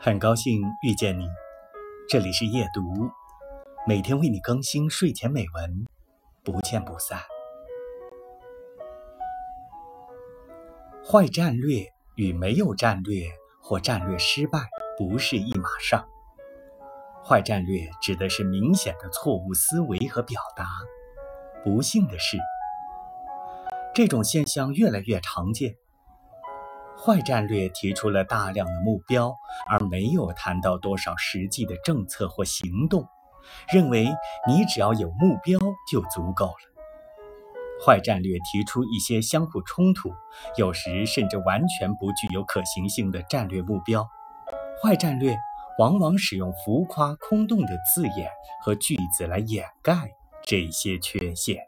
很高兴遇见你，这里是夜读，每天为你更新睡前美文，不见不散。坏战略与没有战略或战略失败不是一码事。坏战略指的是明显的错误思维和表达。不幸的是，这种现象越来越常见。坏战略提出了大量的目标，而没有谈到多少实际的政策或行动，认为你只要有目标就足够了。坏战略提出一些相互冲突，有时甚至完全不具有可行性的战略目标。坏战略往往使用浮夸空洞的字眼和句子来掩盖这些缺陷。